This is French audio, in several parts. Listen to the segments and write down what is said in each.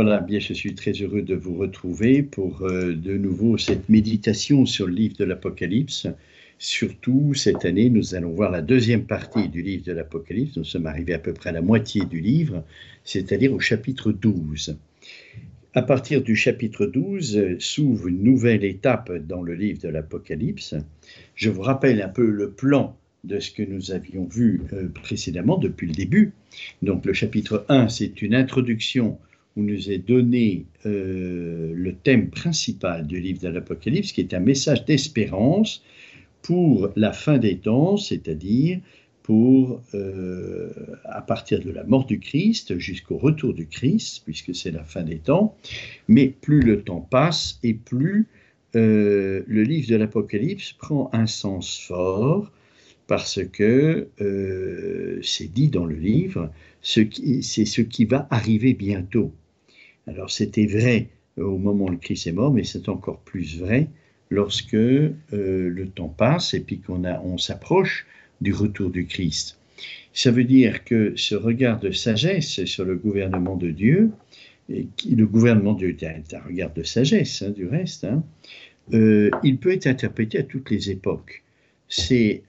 Voilà, bien, je suis très heureux de vous retrouver pour euh, de nouveau cette méditation sur le livre de l'Apocalypse. Surtout, cette année, nous allons voir la deuxième partie du livre de l'Apocalypse. Nous sommes arrivés à peu près à la moitié du livre, c'est-à-dire au chapitre 12. À partir du chapitre 12 s'ouvre une nouvelle étape dans le livre de l'Apocalypse. Je vous rappelle un peu le plan de ce que nous avions vu euh, précédemment depuis le début. Donc le chapitre 1, c'est une introduction nous est donné euh, le thème principal du livre de l'Apocalypse, qui est un message d'espérance pour la fin des temps, c'est-à-dire pour, euh, à partir de la mort du Christ jusqu'au retour du Christ, puisque c'est la fin des temps. Mais plus le temps passe et plus euh, le livre de l'Apocalypse prend un sens fort, parce que c'est dit dans le livre, c'est ce qui va arriver bientôt. Alors c'était vrai euh, au moment où le Christ est mort, mais c'est encore plus vrai lorsque euh, le temps passe et puis qu'on on s'approche du retour du Christ. Ça veut dire que ce regard de sagesse sur le gouvernement de Dieu, et le gouvernement de Dieu est un regard de sagesse hein, du reste, hein, euh, il peut être interprété à toutes les époques. C'est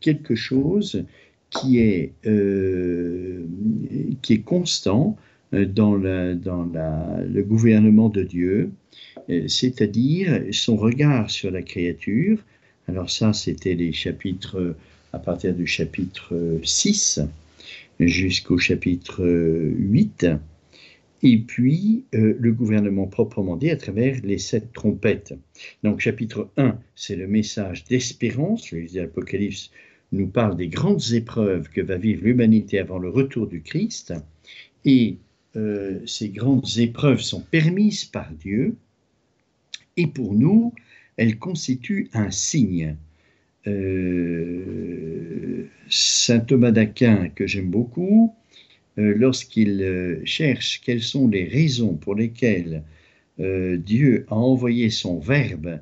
quelque chose qui est, qui est constant euh, dans, le gouvernement de Dieu, euh, c'est-à-dire son regard sur la créature. Alors ça, c'était les chapitres, à partir du chapitre 6 jusqu'au chapitre 8, et puis euh, le gouvernement proprement dit à travers les sept trompettes. Donc chapitre 1, c'est le message d'espérance, l'Apocalypse nous parle des grandes épreuves que va vivre l'humanité avant le retour du Christ, et euh, ces grandes épreuves sont permises par Dieu et pour nous, elles constituent un signe. Euh, Saint Thomas d'Aquin, que j'aime beaucoup, euh, lorsqu'il cherche quelles sont les raisons pour lesquelles Dieu a envoyé son Verbe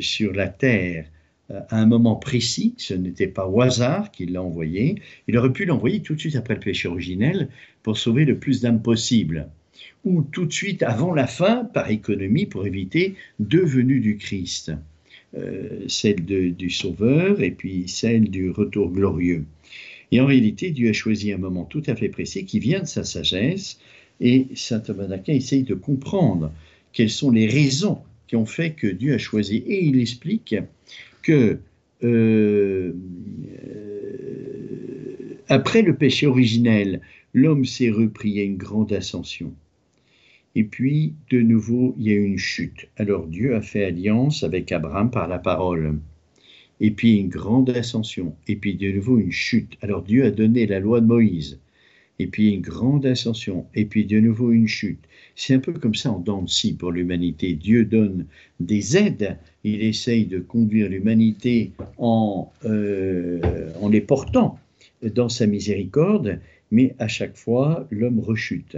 sur la terre à un moment précis, ce n'était pas au hasard qu'il l'a envoyé, il aurait pu l'envoyer tout de suite après le péché originel pour sauver le plus d'âmes possible, ou tout de suite avant la fin, par économie, pour éviter deux venues du Christ, euh, celle du Sauveur et puis celle du retour glorieux. Et en réalité, Dieu a choisi un moment tout à fait précis qui vient de sa sagesse, et saint Thomas d'Aquin essaye de comprendre quelles sont les raisons qui ont fait que Dieu a choisi, et il explique que euh, après le péché originel, l'homme s'est repris, a une grande ascension. Et puis, de nouveau, il y a une chute. Alors Dieu a fait alliance avec Abraham par la parole. Et puis une grande ascension. Et puis de nouveau une chute. Alors Dieu a donné la loi de Moïse et puis une grande ascension, et puis de nouveau une chute. C'est un peu comme ça en dents de pour l'humanité. Dieu donne des aides, il essaye de conduire l'humanité en, euh, les portant dans sa miséricorde, mais à chaque fois, l'homme rechute.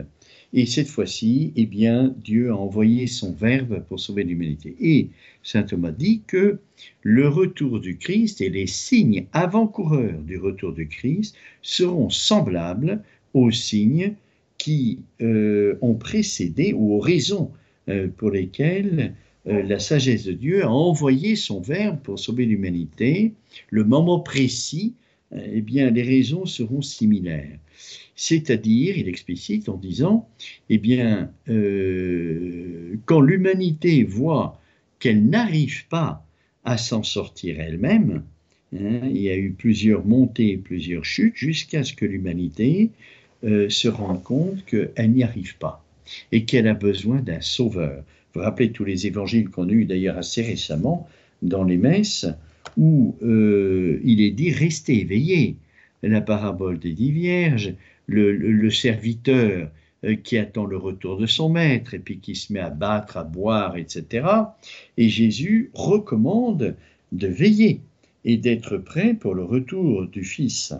Et cette fois-ci, eh bien, Dieu a envoyé son Verbe pour sauver l'humanité. Et saint Thomas dit que le retour du Christ et les signes avant-coureurs du retour du Christ seront semblables aux signes qui euh, ont précédé ou aux raisons euh, pour lesquelles euh, la sagesse de Dieu a envoyé son Verbe pour sauver l'humanité, le moment précis, eh bien, les raisons seront similaires. C'est-à-dire, il explicite en disant, eh bien, quand l'humanité voit qu'elle n'arrive pas à s'en sortir elle-même, hein, il y a eu plusieurs montées, plusieurs chutes, jusqu'à ce que l'humanité euh, se rendre compte qu'elle n'y arrive pas et qu'elle a besoin d'un sauveur. Vous vous rappelez tous les évangiles qu'on a eus d'ailleurs assez récemment dans les messes où euh, il est dit restez éveillés. La parabole des dix vierges, le, serviteur euh, qui attend le retour de son maître et puis qui se met à battre, à boire, etc. Et Jésus recommande de veiller et d'être prêt pour le retour du Fils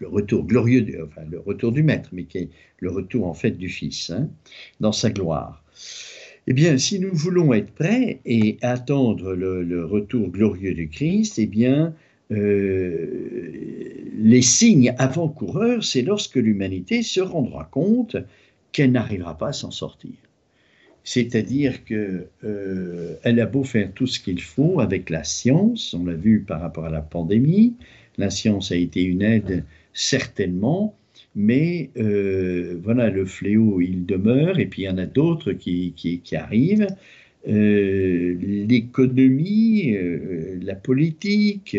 le retour glorieux, du, enfin le retour du Maître, mais qui est le retour en fait du Fils, hein, dans sa gloire. Eh bien, si nous voulons être prêts et attendre le, retour glorieux du Christ, eh bien, euh, les signes avant-coureurs, c'est lorsque l'humanité se rendra compte qu'elle n'arrivera pas à s'en sortir. C'est-à-dire qu'elle euh, a beau faire tout ce qu'il faut avec la science, on l'a vu par rapport à la pandémie, la science a été une aide certainement, mais euh, voilà, le fléau, il demeure, et puis il y en a d'autres qui, arrivent. Euh, l'économie, la politique,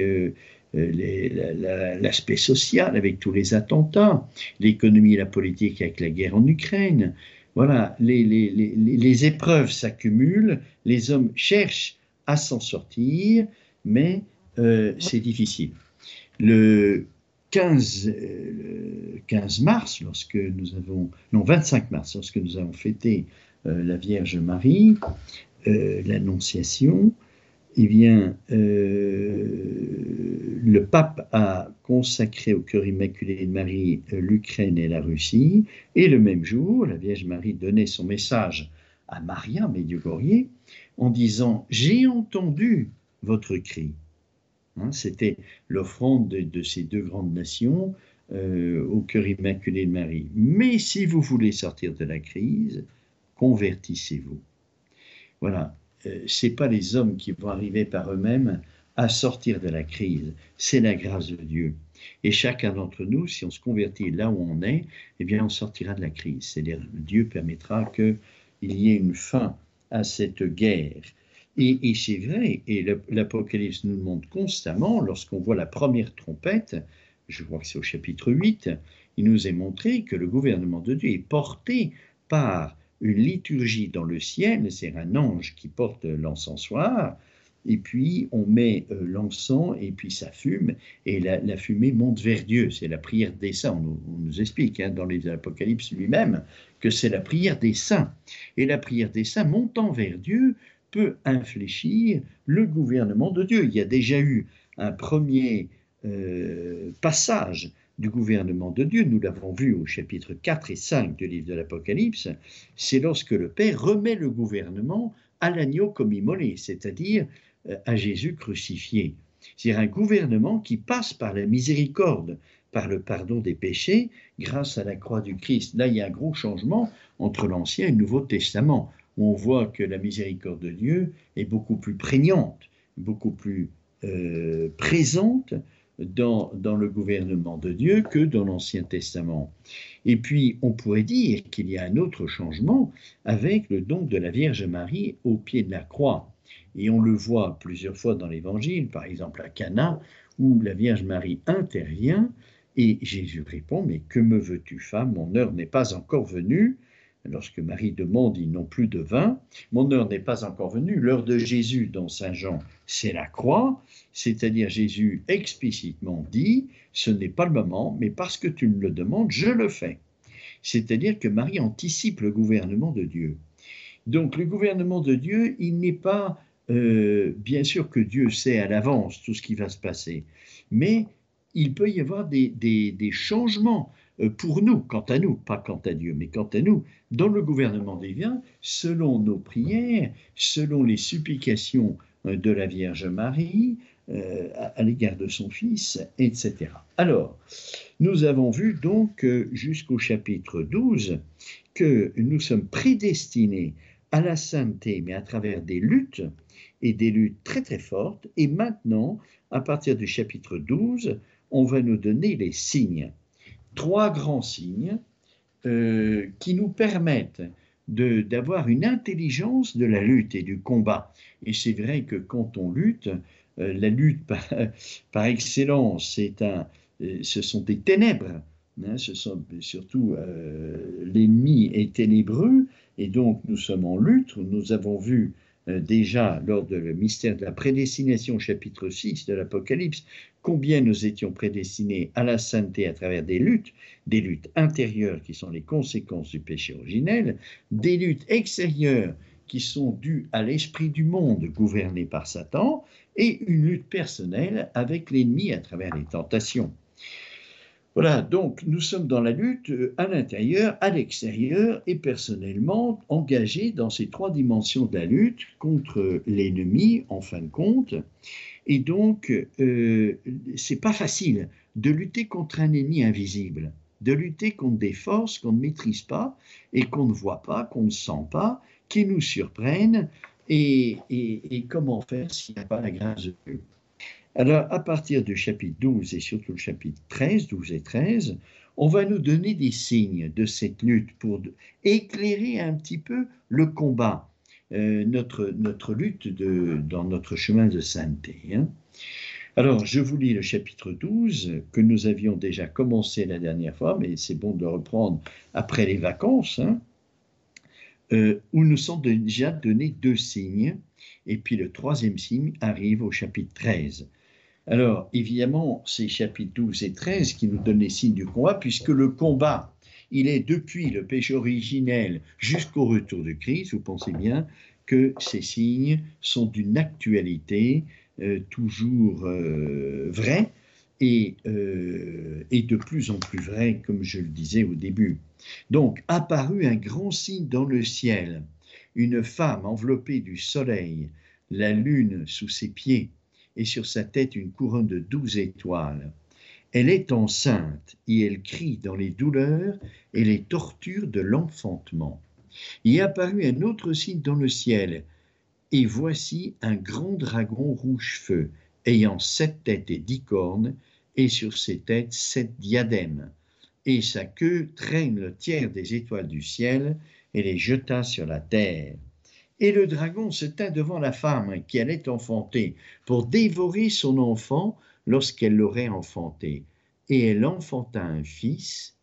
l'aspect social avec tous les attentats, l'économie et la politique avec la guerre en Ukraine, voilà, les, épreuves s'accumulent, les hommes cherchent à s'en sortir, mais euh, c'est difficile. Le 15, 15, euh, mars, lorsque nous avons, non, 25 mars, lorsque nous avons fêté euh, la Vierge Marie, l'Annonciation, eh le pape a consacré au cœur immaculé de Marie euh, l'Ukraine et la Russie, et le même jour, la Vierge Marie donnait son message à Maria Medjugorje en disant J'ai entendu votre cri. Hein, c'était l'offrande de, ces deux grandes nations euh, au cœur immaculé de Marie. Mais si vous voulez sortir de la crise, convertissez-vous. Voilà, euh, c'est pas les hommes qui vont arriver par eux-mêmes à sortir de la crise. C'est la grâce de Dieu. Et chacun d'entre nous, si on se convertit là où on est, eh bien, on sortira de la crise. C'est-à-dire, Dieu permettra qu'il y ait une fin à cette guerre. Et, c'est vrai, et l'Apocalypse nous le montre constamment, lorsqu'on voit la première trompette, je crois que c'est au chapitre 8, il nous est montré que le gouvernement de Dieu est porté par une liturgie dans le ciel, c'est un ange qui porte l'encensoir, et puis on met euh, l'encens et puis ça fume et la, fumée monte vers Dieu. C'est la prière des saints. On nous, explique hein, dans les lui-même que c'est la prière des saints. Et la prière des saints montant vers Dieu peut infléchir le gouvernement de Dieu. Il y a déjà eu un premier euh, passage du gouvernement de Dieu, nous l'avons vu au chapitre 4 et 5 du livre de l'Apocalypse, c'est lorsque le Père remet le gouvernement à l'agneau comme immolé, c'est-à-dire euh, à Jésus crucifié. C'est un gouvernement qui passe par la miséricorde, par le pardon des péchés, grâce à la croix du Christ. Là, il y a un gros changement entre l'Ancien et le Nouveau Testament, on voit que la miséricorde de Dieu est beaucoup plus prégnante, beaucoup plus euh, présente dans, dans, le gouvernement de Dieu que dans l'Ancien Testament. Et puis, on pourrait dire qu'il y a un autre changement avec le don de la Vierge Marie au pied de la croix. Et on le voit plusieurs fois dans l'Évangile, par exemple à Cana, où la Vierge Marie intervient et Jésus répond Mais que me veux-tu, femme? Mon heure n'est pas encore venue. Lorsque Marie demande, ils n'ont plus de vin. Mon heure n'est pas encore venue. L'heure de Jésus dans Saint Jean, c'est la croix. C'est-à-dire Jésus explicitement dit, ce n'est pas le moment, mais parce que tu me le demandes, je le fais. C'est-à-dire que Marie anticipe le gouvernement de Dieu. Donc le gouvernement de Dieu, il n'est pas euh, bien sûr que Dieu sait à l'avance tout ce qui va se passer, mais il peut y avoir des, changements pour nous, quant à nous, pas quant à Dieu, mais quant à nous, dans le gouvernement divin, selon nos prières, selon les supplications euh, de la Vierge Marie à, l'égard de son Fils, etc. Alors, nous avons vu donc jusqu'au chapitre 12 que nous sommes prédestinés à la sainteté, mais à travers des luttes, et des luttes très très fortes. Et maintenant, à partir du chapitre 12, on va nous donner les signes. Trois grands signes euh, qui nous permettent d'avoir une intelligence de la lutte et du combat. Et c'est vrai que quand on lutte, euh, la lutte par, excellence, c'est un, euh, ce sont des ténèbres. Hein, ce sont surtout l'ennemi est ténébreux et donc nous sommes en lutte. Nous avons vu déjà lors de le mystère de la prédestination, chapitre 6 de l'Apocalypse, combien nous étions prédestinés à la sainteté à travers des luttes, des luttes intérieures qui sont les conséquences du péché originel, des luttes extérieures qui sont dues à l'esprit du monde gouverné par Satan, et une lutte personnelle avec l'ennemi à travers les tentations. Voilà, donc nous sommes dans la lutte euh, à l'intérieur, à l'extérieur et personnellement engagés dans ces trois dimensions de la lutte contre l'ennemi en fin de compte. Et donc, euh, c'est pas facile de lutter contre un ennemi invisible. de lutter contre des forces qu'on ne maîtrise pas et qu'on ne voit pas, qu'on ne sent pas, qui nous surprennent. Et, et comment faire s'il n'y a pas la grâce de Dieu alors, à partir du chapitre 12 et surtout le chapitre 13, 12 et 13, on va nous donner des signes de cette lutte pour éclairer un petit peu le combat, euh, notre, lutte de, dans notre chemin de sainteté. Hein. Alors, je vous lis le chapitre 12 que nous avions déjà commencé la dernière fois, mais c'est bon de reprendre après les vacances, hein, euh, où nous sommes déjà donné deux signes, et puis le troisième signe arrive au chapitre 13. Alors, évidemment, c'est chapitres 12 et 13 qui nous donnent les signes du combat, puisque le combat, il est depuis le péché originel jusqu'au retour de Christ. Vous pensez bien que ces signes sont d'une actualité euh, toujours euh, vraie euh, et, de plus en plus vraie, comme je le disais au début. Donc, apparut un grand signe dans le ciel, une femme enveloppée du soleil, la lune sous ses pieds et sur sa tête une couronne de douze étoiles. Elle est enceinte et elle crie dans les douleurs et les tortures de l'enfantement. Il apparut un autre signe dans le ciel, et voici un grand dragon rouge-feu, ayant sept têtes et dix cornes, et sur ses têtes sept diadèmes, et sa queue traîne le tiers des étoiles du ciel, et les jeta sur la terre. Et le dragon se tint devant la femme qui allait enfanter pour dévorer son enfant lorsqu'elle l'aurait enfanté. Et elle enfanta un fils,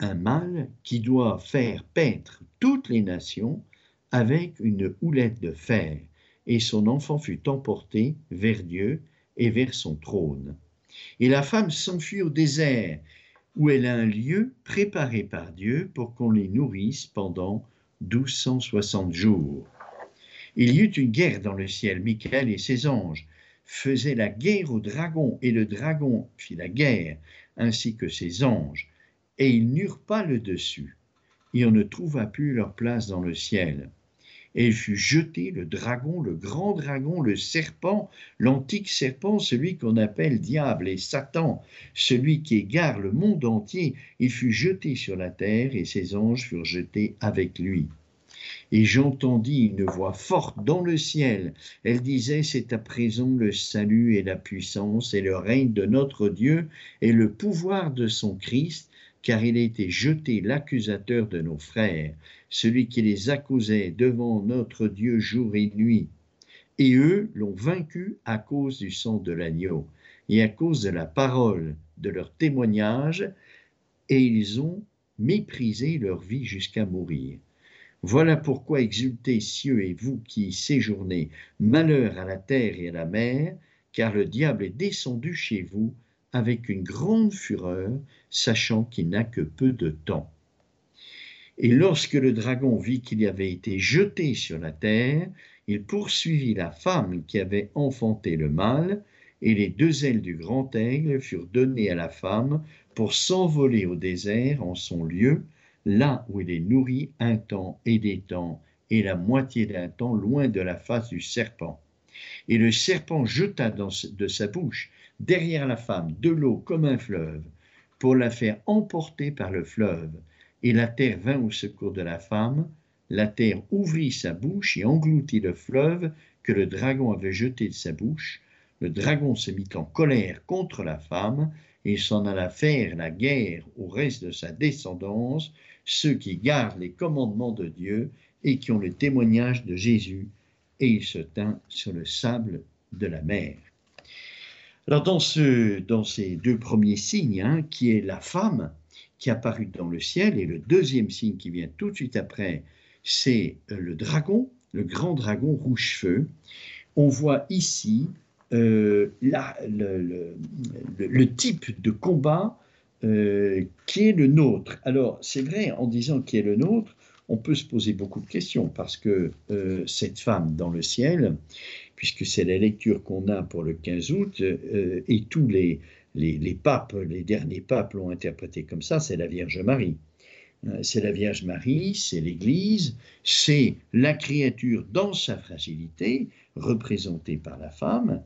un mâle qui doit faire paître toutes les nations avec une houlette de fer. Et son enfant fut emporté vers Dieu et vers son trône. Et la femme s'enfuit au désert, où elle a un lieu préparé par Dieu pour qu'on les nourrisse pendant 1260 jours. Il y eut une guerre dans le ciel. Michael et ses anges faisaient la guerre au dragon, et le dragon fit la guerre, ainsi que ses anges, et ils n'eurent pas le dessus, et on ne trouva plus leur place dans le ciel. Et il fut jeté le dragon, le grand dragon, le serpent, l'antique serpent, celui qu'on appelle diable et Satan, celui qui égare le monde entier, il fut jeté sur la terre et ses anges furent jetés avec lui. Et j'entendis une voix forte dans le ciel. Elle disait, C'est à présent le salut et la puissance et le règne de notre Dieu et le pouvoir de son Christ, car il a été jeté l'accusateur de nos frères, celui qui les accusait devant notre Dieu jour et nuit. Et eux l'ont vaincu à cause du sang de l'agneau et à cause de la parole de leur témoignage, et ils ont méprisé leur vie jusqu'à mourir. Voilà pourquoi exultez, cieux et vous qui séjournez, malheur à la terre et à la mer, car le diable est descendu chez vous avec une grande fureur, sachant qu'il n'a que peu de temps. Et lorsque le dragon vit qu'il avait été jeté sur la terre, il poursuivit la femme qui avait enfanté le mâle, et les deux ailes du grand aigle furent données à la femme pour s'envoler au désert en son lieu, là où il est nourri un temps et des temps, et la moitié d'un temps loin de la face du serpent. Et le serpent jeta de sa bouche derrière la femme de l'eau comme un fleuve, pour la faire emporter par le fleuve. Et la terre vint au secours de la femme, la terre ouvrit sa bouche et engloutit le fleuve que le dragon avait jeté de sa bouche. Le dragon se mit en colère contre la femme, et s'en alla faire la guerre au reste de sa descendance, ceux qui gardent les commandements de Dieu et qui ont le témoignage de Jésus, et il se tint sur le sable de la mer. Alors dans, ce, dans ces deux premiers signes, hein, qui est la femme qui apparut dans le ciel, et le deuxième signe qui vient tout de suite après, c'est euh, le dragon, le grand dragon rouge-feu, on voit ici euh, le, le, type de combat euh, qui est le nôtre. Alors, c'est vrai, en disant qui est le nôtre, on peut se poser beaucoup de questions parce que cette femme dans le ciel, puisque c'est la lecture qu'on a pour le 15 août, et tous les, les, papes, les derniers papes l'ont interprété comme ça, c'est la Vierge Marie. C'est la Vierge Marie, c'est l'Église, c'est la créature dans sa fragilité, représentée par la femme,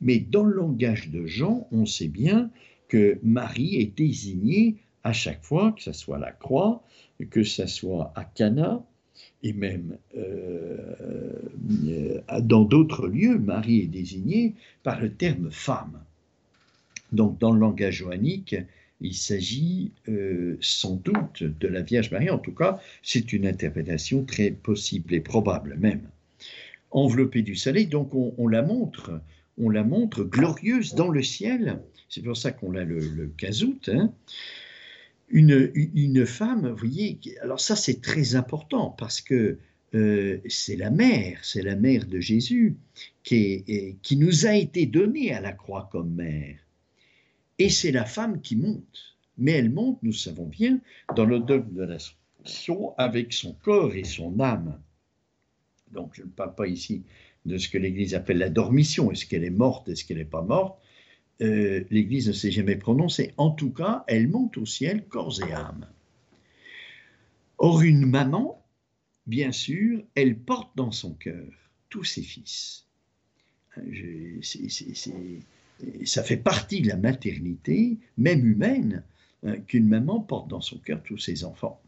mais dans le langage de Jean, on sait bien que Marie est désignée à chaque fois, que ce soit la croix, que ce soit à Cana, et même euh, dans d'autres lieux, Marie est désignée par le terme femme. Donc dans le langage johannique, il s'agit euh, sans doute de la Vierge Marie, en tout cas c'est une interprétation très possible et probable même. Enveloppée du soleil, donc on, la montre, on la montre glorieuse dans le ciel, c'est pour ça qu'on a le, le 15 août, hein. une, une, femme, vous voyez, alors ça c'est très important parce que euh, c'est la mère, c'est la mère de Jésus qui, qui nous a été donnée à la croix comme mère. Et c'est la femme qui monte. Mais elle monte, nous savons bien, dans le dogme de l'Ascension, avec son corps et son âme. Donc je ne parle pas ici de ce que l'Église appelle la dormition. Est-ce qu'elle est morte Est-ce qu'elle n'est pas morte? Euh, L'Église ne s'est jamais prononcée. En tout cas, elle monte au ciel, corps et âme. Or, une maman, bien sûr, elle porte dans son cœur tous ses fils. Je, ça fait partie de la maternité, même humaine, hein, qu'une maman porte dans son cœur tous ses enfants.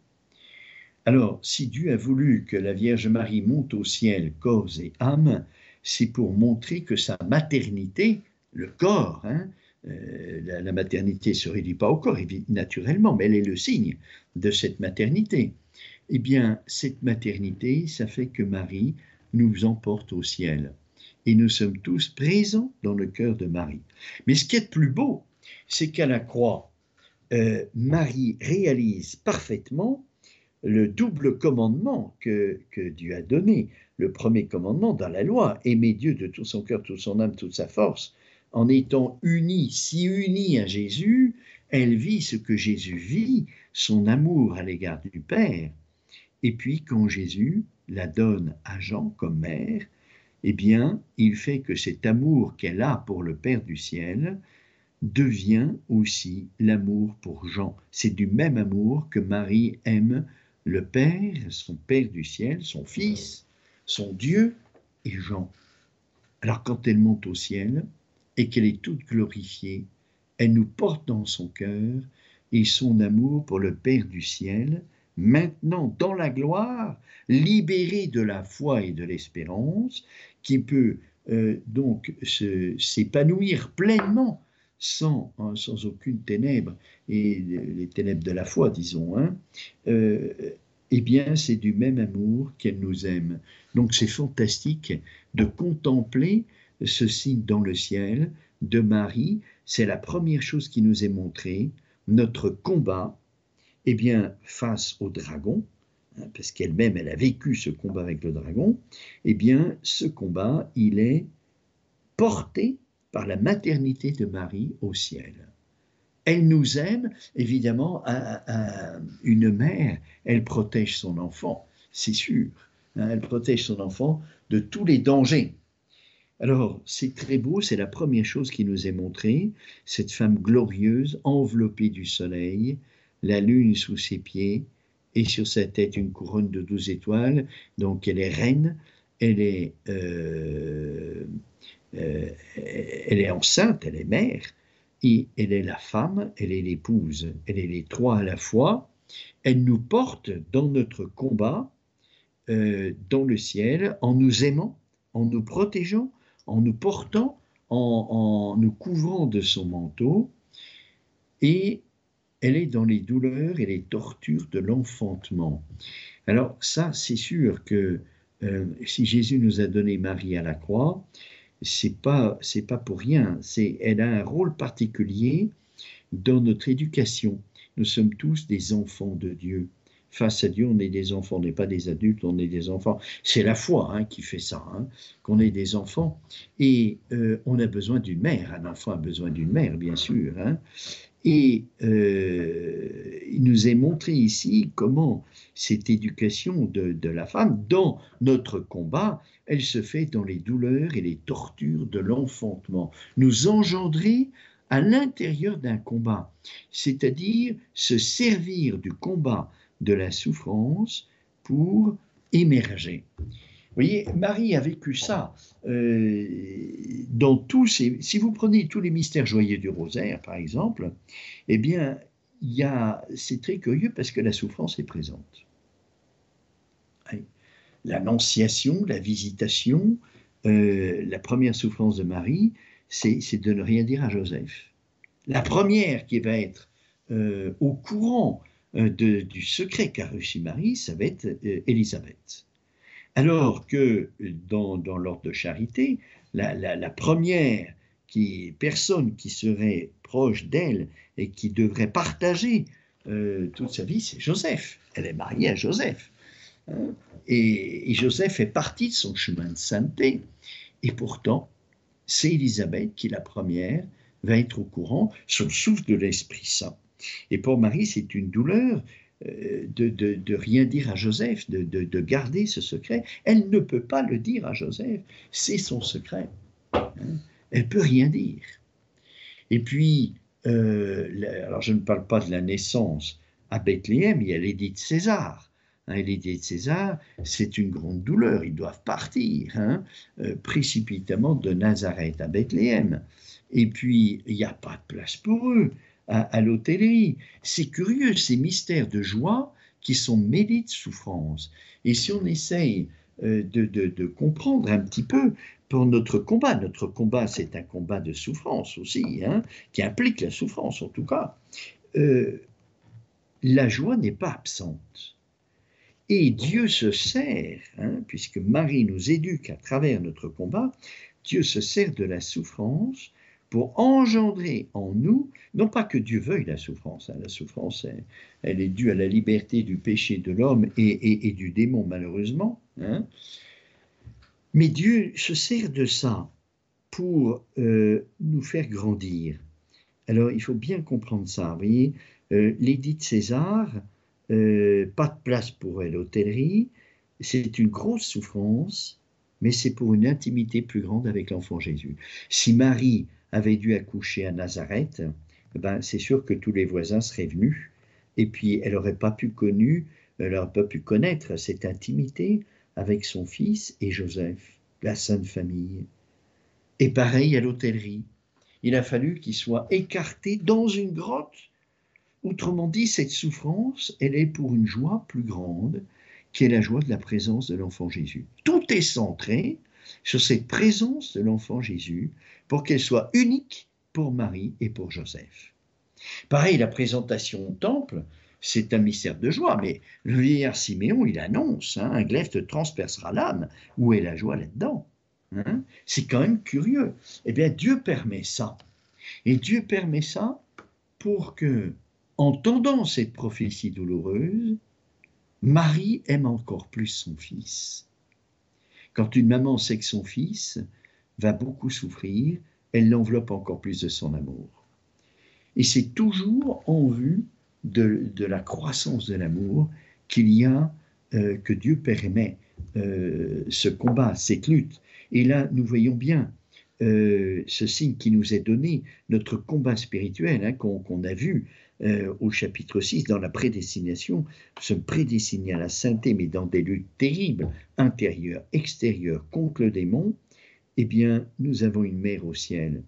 Alors, si Dieu a voulu que la Vierge Marie monte au ciel corps et âme, c'est pour montrer que sa maternité, le corps, hein, euh, la, maternité se réduit pas au corps, naturellement, mais elle est le signe de cette maternité. Eh bien, cette maternité, ça fait que Marie nous emporte au ciel et nous sommes tous présents dans le cœur de Marie. Mais ce qui est plus beau, c'est qu'à la croix, euh, Marie réalise parfaitement le double commandement que, que, Dieu a donné. Le premier commandement dans la loi, aimer Dieu de tout son cœur, toute son âme, toute sa force, en étant unie, si unie à Jésus, elle vit ce que Jésus vit, son amour à l'égard du Père. Et puis quand Jésus la donne à Jean comme mère, eh bien, il fait que cet amour qu'elle a pour le Père du ciel devient aussi l'amour pour Jean. C'est du même amour que Marie aime le Père, son Père du ciel, son Fils, son Dieu et Jean. Alors quand elle monte au ciel et qu'elle est toute glorifiée, elle nous porte dans son cœur et son amour pour le Père du ciel, maintenant dans la gloire, libérée de la foi et de l'espérance, qui peut euh, donc s'épanouir pleinement sans, hein, sans aucune ténèbre, et les ténèbres de la foi, disons, hein, euh, eh bien, c'est du même amour qu'elle nous aime. Donc, c'est fantastique de contempler ce signe dans le ciel de Marie. C'est la première chose qui nous est montrée, notre combat, eh bien, face au dragon, Hein, parce qu'elle-même, elle a vécu ce combat avec le dragon, eh bien, ce combat, il est porté par la maternité de Marie au ciel. Elle nous aime, évidemment, une mère, elle protège son enfant, c'est sûr. Hein, elle protège son enfant de tous les dangers. Alors, c'est très beau, c'est la première chose qui nous est montrée, cette femme glorieuse, enveloppée du soleil, la lune sous ses pieds, et sur sa tête une couronne de douze étoiles. Donc elle est reine, elle est, euh, euh, elle est enceinte, elle est mère, et elle est la femme, elle est l'épouse, elle est les trois à la fois. Elle nous porte dans notre combat euh, dans le ciel en nous aimant, en nous protégeant, en nous portant, en, en nous couvrant de son manteau. Et elle est dans les douleurs et les tortures de l'enfantement. Alors ça, c'est sûr que euh, si Jésus nous a donné Marie à la croix, c'est pas pas pour rien. Elle a un rôle particulier dans notre éducation. Nous sommes tous des enfants de Dieu. Face à Dieu, on est des enfants, on n'est pas des adultes, on est des enfants. C'est la foi hein, qui fait ça, hein, qu'on est des enfants. Et euh, on a besoin d'une mère. Un enfant a besoin d'une mère, bien sûr. Hein. Et euh, il nous est montré ici comment cette éducation de, la femme, dans notre combat, elle se fait dans les douleurs et les tortures de l'enfantement. Nous engendrer à l'intérieur d'un combat, c'est-à-dire se servir du combat de la souffrance pour émerger voyez, Marie a vécu ça euh, dans tous. Si vous prenez tous les mystères joyeux du rosaire, par exemple, eh bien, c'est très curieux parce que la souffrance est présente. L'annonciation, la visitation, euh, la première souffrance de Marie, c'est de ne rien dire à Joseph. La première qui va être euh, au courant du secret qu'a reçu Marie, ça va être Élisabeth. Alors que dans, l'ordre de charité, la, première qui, personne qui serait proche d'elle et qui devrait partager toute sa vie, c'est Joseph. Elle est mariée à Joseph. Hein. et, Joseph est parti de son chemin de sainteté. Et pourtant, c'est Élisabeth qui, la première, va être au courant sur le souffle de l'Esprit Saint. Et pour Marie, c'est une douleur euh, de, de, rien dire à Joseph, de, de, garder ce secret. Elle ne peut pas le dire à Joseph, c'est son secret. Hein. Elle peut rien dire. Et puis, euh, alors je ne parle pas de la naissance à Bethléem, il y a l'édit de César. Hein, L'idée de César, c'est une grande douleur. Ils doivent partir hein, euh, précipitamment de Nazareth à Bethléem. Et puis, il n'y a pas de place pour eux à, l'hôtellerie. C'est curieux, ces mystères de joie qui sont mêlés de souffrance. Et si on essaye euh, de, comprendre un petit peu pour notre combat, notre combat c'est un combat de souffrance aussi, hein, qui implique la souffrance en tout cas, euh, la joie n'est pas absente. Et Dieu se sert, hein, puisque Marie nous éduque à travers notre combat, Dieu se sert de la souffrance pour engendrer en nous, non pas que Dieu veuille la souffrance, hein, la souffrance, elle, est due à la liberté du péché de l'homme et, du démon, malheureusement, hein, mais Dieu se sert de ça pour euh, nous faire grandir. Alors il faut bien comprendre ça. Vous voyez, euh, l'édit de César, euh, pas de place pour elle, l'hôtellerie, c'est une grosse souffrance, mais c'est pour une intimité plus grande avec l'enfant Jésus. Si Marie avait dû accoucher à Nazareth, ben, c'est sûr que tous les voisins seraient venus, et puis elle n'aurait pas pu elle n'aurait pas pu connaître cette intimité avec son fils et Joseph, la Sainte Famille. Et pareil à l'hôtellerie. Il a fallu qu'il soit écarté dans une grotte Autrement dit, cette souffrance, elle est pour une joie plus grande, qui est la joie de la présence de l'enfant Jésus. Tout est centré sur cette présence de l'enfant Jésus pour qu'elle soit unique pour Marie et pour Joseph. Pareil, la présentation au temple, c'est un mystère de joie, mais le vieillard Siméon, il annonce, hein, un glaive te transpercera l'âme. Où est la joie là-dedans hein? C'est quand même curieux. Eh bien, Dieu permet ça. Et Dieu permet ça pour que Entendant cette prophétie douloureuse, Marie aime encore plus son fils. Quand une maman sait que son fils va beaucoup souffrir, elle l'enveloppe encore plus de son amour. Et c'est toujours en vue de, la croissance de l'amour qu'il y a, euh, que Dieu permet euh, ce combat, cette lutte. Et là, nous voyons bien euh, ce signe qui nous est donné, notre combat spirituel hein, qu'on a vu au chapitre 6, dans la prédestination, nous sommes prédestinés à la sainteté, mais dans des luttes terribles, intérieures, extérieures, contre le démon, eh bien, nous avons une mère au ciel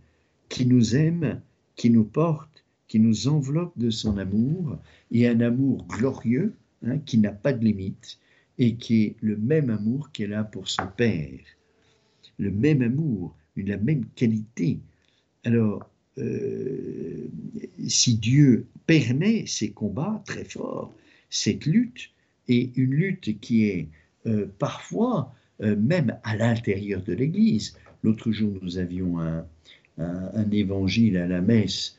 qui nous aime, qui nous porte, qui nous enveloppe de son amour, et un amour glorieux, hein, qui n'a pas de limite, et qui est le même amour qu'elle a pour son Père. Le même amour, la même qualité. Alors, euh, si Dieu permet ces combats très forts, cette lutte, et une lutte qui est euh, parfois euh, même à l'intérieur de l'Église. L'autre jour, nous avions un, évangile à la messe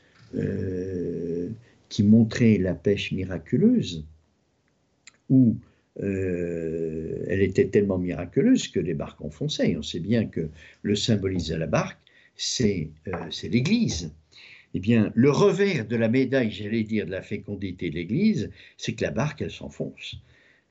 qui montrait la pêche miraculeuse, où elle était tellement miraculeuse que les barques enfonçaient. On sait bien que le symbolise à la barque, euh, c'est l'Église. Eh bien, le revers de la médaille, j'allais dire, de la fécondité de l'Église, c'est que la barque, elle s'enfonce.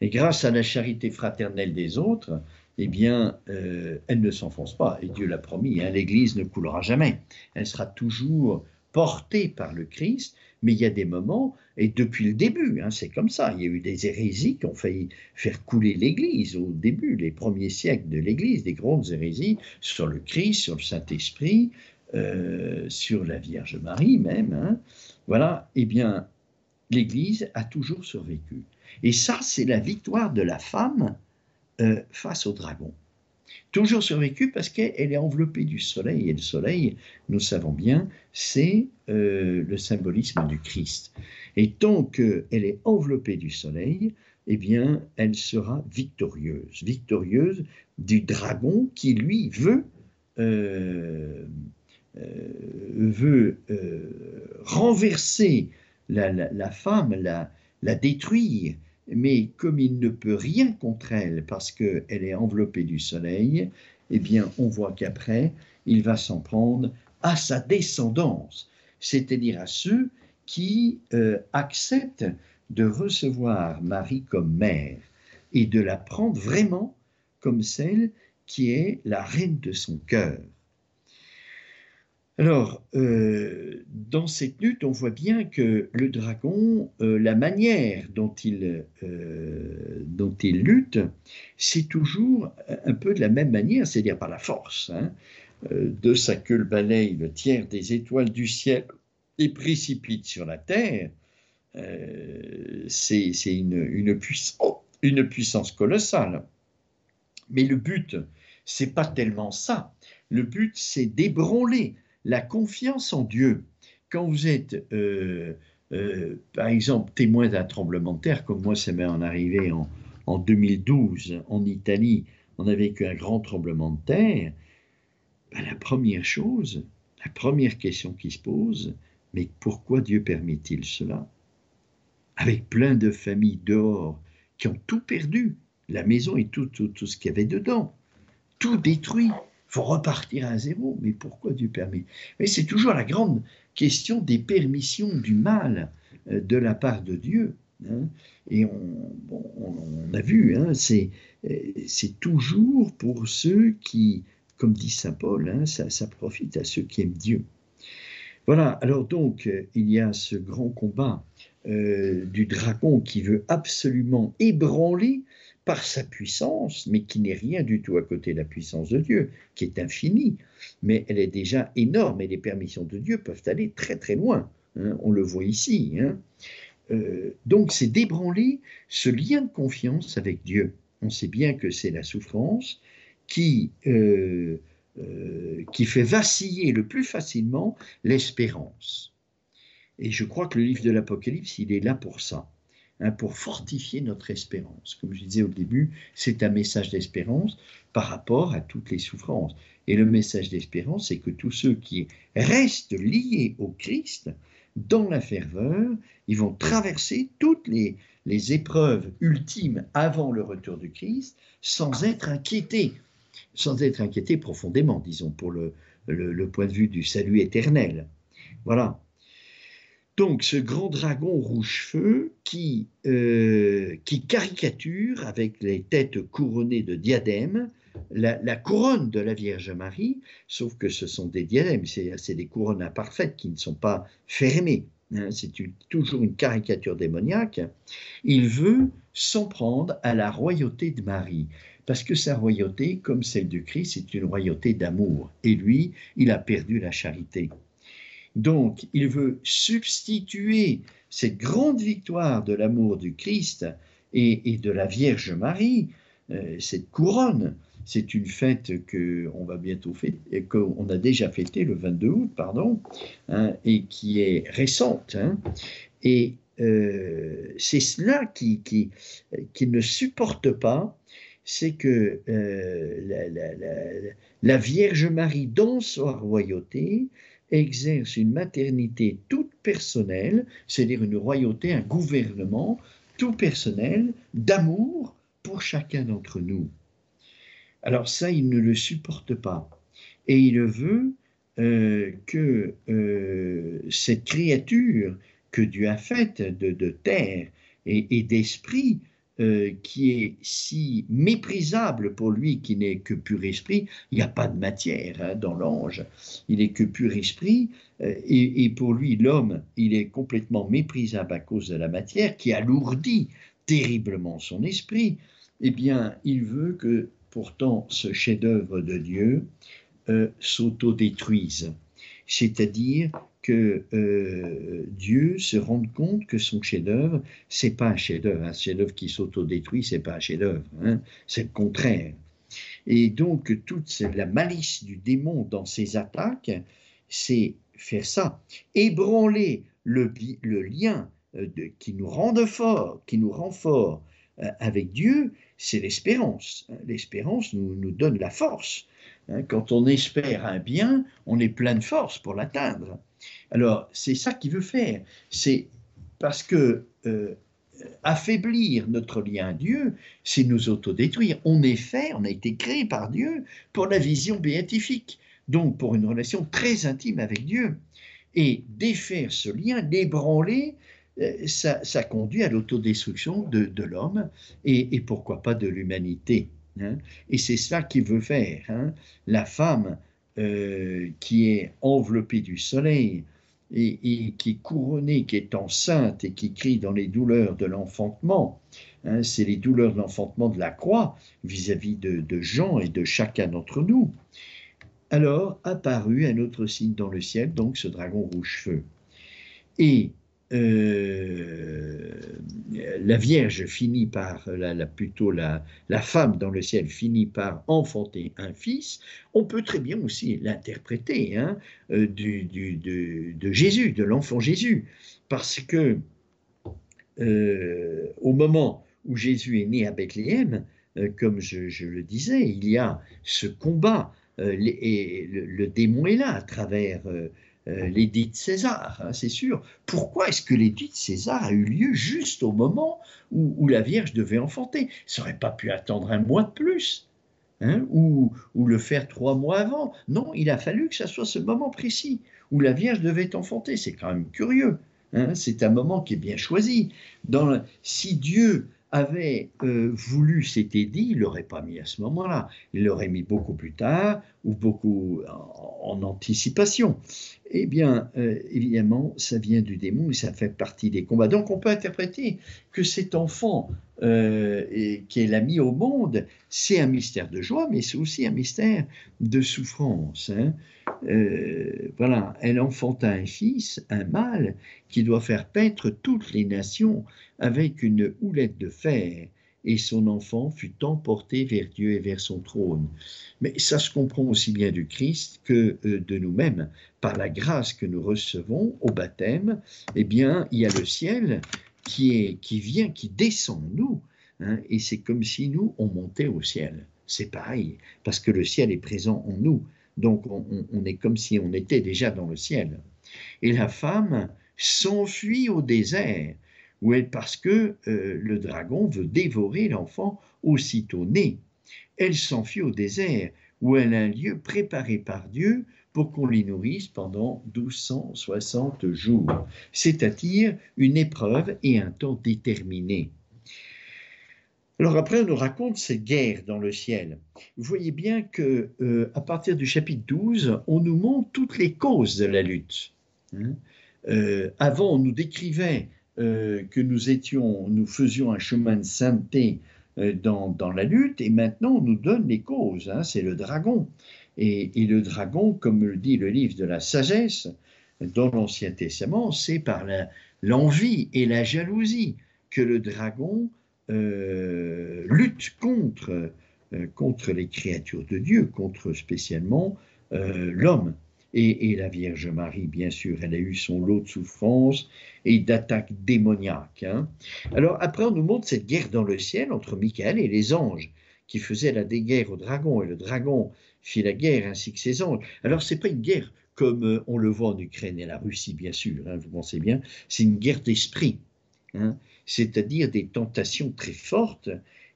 Et grâce à la charité fraternelle des autres, eh bien, euh, elle ne s'enfonce pas. Et Dieu l'a promis, hein, l'Église ne coulera jamais. Elle sera toujours portée par le Christ, mais il y a des moments, et depuis le début, hein, c'est comme ça, il y a eu des hérésies qui ont failli faire couler l'Église au début, les premiers siècles de l'Église, des grandes hérésies sur le Christ, sur le Saint-Esprit, euh, sur la Vierge Marie même. Hein. Voilà, eh bien, l'Église a toujours survécu. Et ça, c'est la victoire de la femme euh, face au dragon. Toujours survécu parce qu'elle est enveloppée du soleil, et le soleil, nous savons bien, c'est euh, le symbolisme du Christ. Et tant qu'elle est enveloppée du soleil, eh bien, elle sera victorieuse, victorieuse du dragon qui, lui, veut, euh, veut renverser la, femme, la, la détruire, mais comme il ne peut rien contre elle parce qu'elle est enveloppée du soleil, eh bien, on voit qu'après, il va s'en prendre à sa descendance, c'est-à-dire à ceux qui euh, acceptent de recevoir Marie comme mère et de la prendre vraiment comme celle qui est la reine de son cœur. Alors, euh, dans cette lutte, on voit bien que le dragon, euh, la manière dont il, euh, dont il lutte, c'est toujours un peu de la même manière, c'est-à-dire par la force. Hein. de sa queue balaye le tiers des étoiles du ciel et précipite sur la terre. c'est puissance, une puissance colossale. Mais le but, c'est pas tellement ça. Le but, c'est d'ébranler la confiance en Dieu. Quand vous êtes, euh, euh, par exemple, témoin d'un tremblement de terre, comme moi, ça m'est en arrivé en, 2012 en Italie, on a vécu un grand tremblement de terre, ben, la première chose, la première question qui se pose, mais pourquoi Dieu permet-il cela? Avec plein de familles dehors qui ont tout perdu, la maison et tout, tout, tout ce qu'il y avait dedans, tout détruit faut repartir à zéro. Mais pourquoi Dieu permet? Mais c'est toujours la grande question des permissions du mal euh, de la part de Dieu. Hein. Et on, a vu, hein, euh, c'est toujours pour ceux qui, comme dit Saint Paul, hein, ça, profite à ceux qui aiment Dieu. Voilà, alors donc, euh, il y a ce grand combat du dragon qui veut absolument ébranler par sa puissance, mais qui n'est rien du tout à côté de la puissance de Dieu, qui est infinie, mais elle est déjà énorme et les permissions de Dieu peuvent aller très très loin. Hein, on le voit ici. Hein. Euh, donc c'est d'ébranler ce lien de confiance avec Dieu. On sait bien que c'est la souffrance qui, euh, euh, qui fait vaciller le plus facilement l'espérance. Et je crois que le livre de l'Apocalypse, il est là pour ça. Hein, pour fortifier notre espérance. Comme je disais au début, c'est un message d'espérance par rapport à toutes les souffrances. Et le message d'espérance, c'est que tous ceux qui restent liés au Christ, dans la ferveur, ils vont traverser toutes les, les épreuves ultimes avant le retour du Christ sans être inquiétés, sans être inquiétés profondément, disons, pour le, le, le point de vue du salut éternel. Voilà. Donc ce grand dragon rouge-feu qui, euh, qui caricature avec les têtes couronnées de diadèmes la, couronne de la Vierge Marie, sauf que ce sont des diadèmes, c'est des couronnes imparfaites qui ne sont pas fermées. Hein, c'est toujours une caricature démoniaque. Il veut s'en prendre à la royauté de Marie, parce que sa royauté, comme celle du Christ, c'est une royauté d'amour. Et lui, il a perdu la charité. Donc, il veut substituer cette grande victoire de l'amour du Christ et, de la Vierge Marie, euh, cette couronne. C'est une fête que on va bientôt fêter, qu'on a déjà fêtée le 22 août, pardon, hein, et qui est récente. Hein. et euh, c'est cela qui, qui, ne supporte pas, c'est que euh, la, la, Vierge Marie, dans sa royauté, exerce une maternité toute personnelle, c'est-à-dire une royauté, un gouvernement tout personnel d'amour pour chacun d'entre nous. Alors ça, il ne le supporte pas. Et il veut euh, que euh, cette créature que Dieu a faite de, terre et d'esprit euh, qui est si méprisable pour lui qui n'est que pur esprit. Il n'y a pas de matière hein, dans l'ange, il n'est que pur esprit. Euh, et, pour lui, l'homme, il est complètement méprisable à cause de la matière qui alourdit terriblement son esprit. Eh bien, il veut que pourtant ce chef-d'œuvre de Dieu euh, s'autodétruise, c'est-à-dire que euh, Dieu se rende compte que son chef-d'œuvre, c'est pas un chef-d'œuvre. Un chef-d'œuvre qui s'autodétruit, c'est pas un chef-d'œuvre. Hein, c'est le contraire. Et donc, toute la malice du démon dans ses attaques, c'est faire ça. Ébranler le, lien euh, qui nous rend fort, qui nous rend fort euh, avec Dieu, c'est l'espérance. L'espérance nous, nous donne la force. Hein, quand on espère un bien, on est plein de force pour l'atteindre. Alors, c'est ça qu'il veut faire. C'est parce que euh, affaiblir notre lien à Dieu, c'est nous autodétruire. On est fait, on a été créé par Dieu pour la vision béatifique, donc pour une relation très intime avec Dieu. Et défaire ce lien, l'ébranler, euh, ça, conduit à l'autodestruction de, l'homme et, pourquoi pas de l'humanité. Hein. Et c'est ça qu'il veut faire. Hein. La femme euh, qui est enveloppée du soleil et, qui est couronnée, qui est enceinte et qui crie dans les douleurs de l'enfantement, hein, c'est les douleurs de l'enfantement de la croix vis-à-vis de, de Jean et de chacun d'entre nous. Alors apparut un autre signe dans le ciel, donc ce dragon rouge-feu. Et euh, la Vierge finit par, la, plutôt la, la, femme dans le ciel finit par enfanter un fils, on peut très bien aussi l'interpréter hein, euh, du, de, Jésus, de l'enfant Jésus, parce que euh, au moment où Jésus est né à Bethléem, comme je, le disais, il y a ce combat, et le, démon est là à travers l'édit de César, hein, c'est sûr. Pourquoi est-ce que l'édit de César a eu lieu juste au moment où, la Vierge devait enfanter? Ça n'aurait pas pu attendre un mois de plus, hein, ou, le faire trois mois avant. Non, il a fallu que ça soit ce moment précis où la Vierge devait enfanter. C'est quand même curieux. Hein. c'est un moment qui est bien choisi. Dans, si Dieu avait euh, voulu cet édit, il l'aurait pas mis à ce moment-là. Il l'aurait mis beaucoup plus tard ou beaucoup en, anticipation. Eh bien, euh, évidemment, ça vient du démon et ça fait partie des combats. Donc, on peut interpréter que cet enfant euh, qui est l'a mis au monde, c'est un mystère de joie, mais c'est aussi un mystère de souffrance. Hein. Euh, voilà, elle enfanta un fils, un mâle, qui doit faire paître toutes les nations avec une houlette de fer, et son enfant fut emporté vers Dieu et vers son trône. Mais ça se comprend aussi bien du Christ que euh, de nous-mêmes. Par la grâce que nous recevons au baptême, eh bien, il y a le ciel qui, est, qui vient, qui descend en nous, hein, et c'est comme si nous, on montait au ciel. C'est pareil, parce que le ciel est présent en nous. Donc on, est comme si on était déjà dans le ciel. Et la femme s'enfuit au désert, parce que euh, le dragon veut dévorer l'enfant aussitôt né. Elle s'enfuit au désert, où elle a un lieu préparé par Dieu pour qu'on l'y nourrisse pendant 1260 jours, c'est-à-dire une épreuve et un temps déterminé. Alors après, on nous raconte cette guerre dans le ciel. Vous voyez bien que euh, à partir du chapitre 12, on nous montre toutes les causes de la lutte. Hein. Euh, avant, on nous décrivait euh, que nous étions, nous faisions un chemin de sainteté dans, la lutte, et maintenant on nous donne les causes. Hein. C'est le dragon. Et, et, le dragon, comme le dit le livre de la sagesse dans l'Ancien Testament, c'est par l'envie et la jalousie que le dragon euh, lutte contre, euh, contre les créatures de Dieu, contre spécialement euh, l'homme. Et, la Vierge Marie, bien sûr, elle a eu son lot de souffrances et d'attaques démoniaques. Hein. Alors après, on nous montre cette guerre dans le ciel entre Michael et les anges, qui faisaient la guerre au dragon, et le dragon fit la guerre ainsi que ses anges. Alors c'est pas une guerre comme on le voit en Ukraine et la Russie, bien sûr, hein, vous pensez bien, c'est une guerre d'esprit. Hein c'est-à-dire des tentations très fortes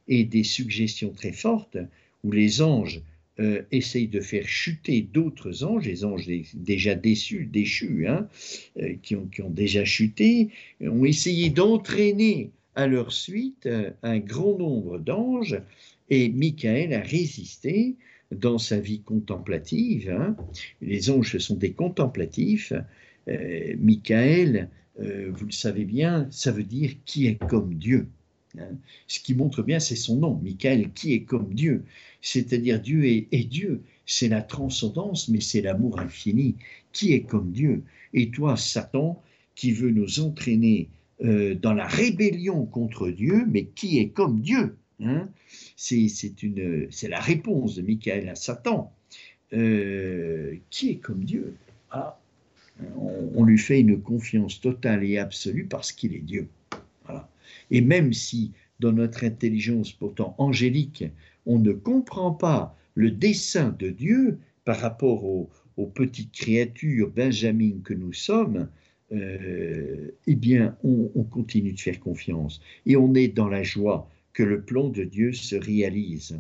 et des suggestions très fortes où les anges euh, essayent de faire chuter d'autres anges, les anges déjà déçus, déchus, hein, euh, qui, ont, déjà chuté, ont essayé d'entraîner à leur suite euh, un grand nombre d'anges, et Michael a résisté dans sa vie contemplative. Hein. Les anges sont des contemplatifs. Michael euh, vous le savez bien, ça veut dire qui est comme Dieu. Hein. Ce qui montre bien, c'est son nom, Michael, qui est comme Dieu. C'est-à-dire Dieu est, Dieu. C'est la transcendance, mais c'est l'amour infini. Qui est comme Dieu? Et toi, Satan, qui veut nous entraîner euh, dans la rébellion contre Dieu, mais qui est comme Dieu hein? C'est la réponse de Michael à Satan. Euh, qui est comme Dieu? Ah, on, lui fait une confiance totale et absolue parce qu'il est Dieu. Et même si dans notre intelligence pourtant angélique, on ne comprend pas le dessein de Dieu par rapport aux, petites créatures benjamines que nous sommes, euh, eh bien, on, on, continue de faire confiance et on est dans la joie que le plan de Dieu se réalise.